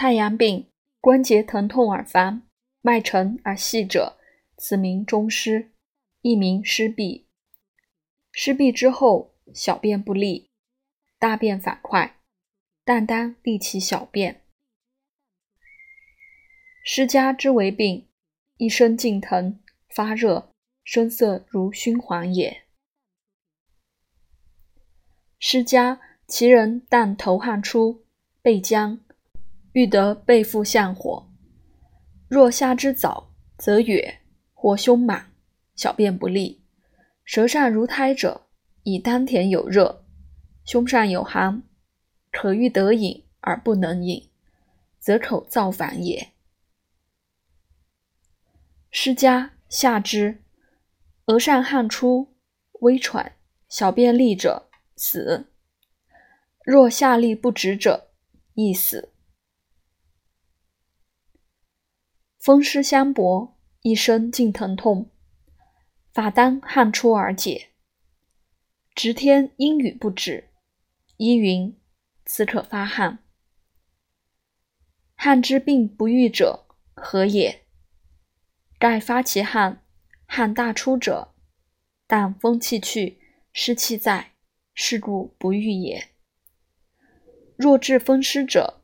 太阳病，关节疼痛而烦，脉沉而细者，此名中湿，亦名湿痹。湿痹之后，小便不利，大便反快，但当利其小便。湿家之为病，一身尽疼，发热，声色如熏黄也。湿家其人但头汗出，背僵。欲得背腹向火，若下之早，则哕或胸满，小便不利；舌上如胎者，以丹田有热，胸上有寒，可欲得饮而不能饮，则口燥烦也。湿家下之，额上汗出，微喘，小便利者死；若下利不止者，亦死。风湿相搏，一身尽疼痛，法当汗出而解。值天阴雨不止，依云：此可发汗。汗之病不愈者，何也？盖发其汗，汗大出者，但风气去，湿气在，是故不愈也。若治风湿者，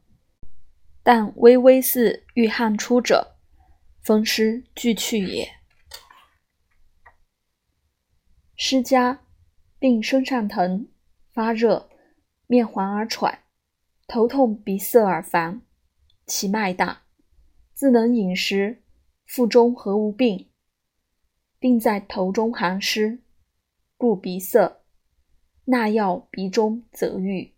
但微微似遇汗出者。风湿俱去也。湿家病身上疼，发热，面黄而喘，头痛鼻塞耳烦，其脉大，自能饮食，腹中何无病？病在头中寒湿，故鼻塞，纳药鼻中则愈。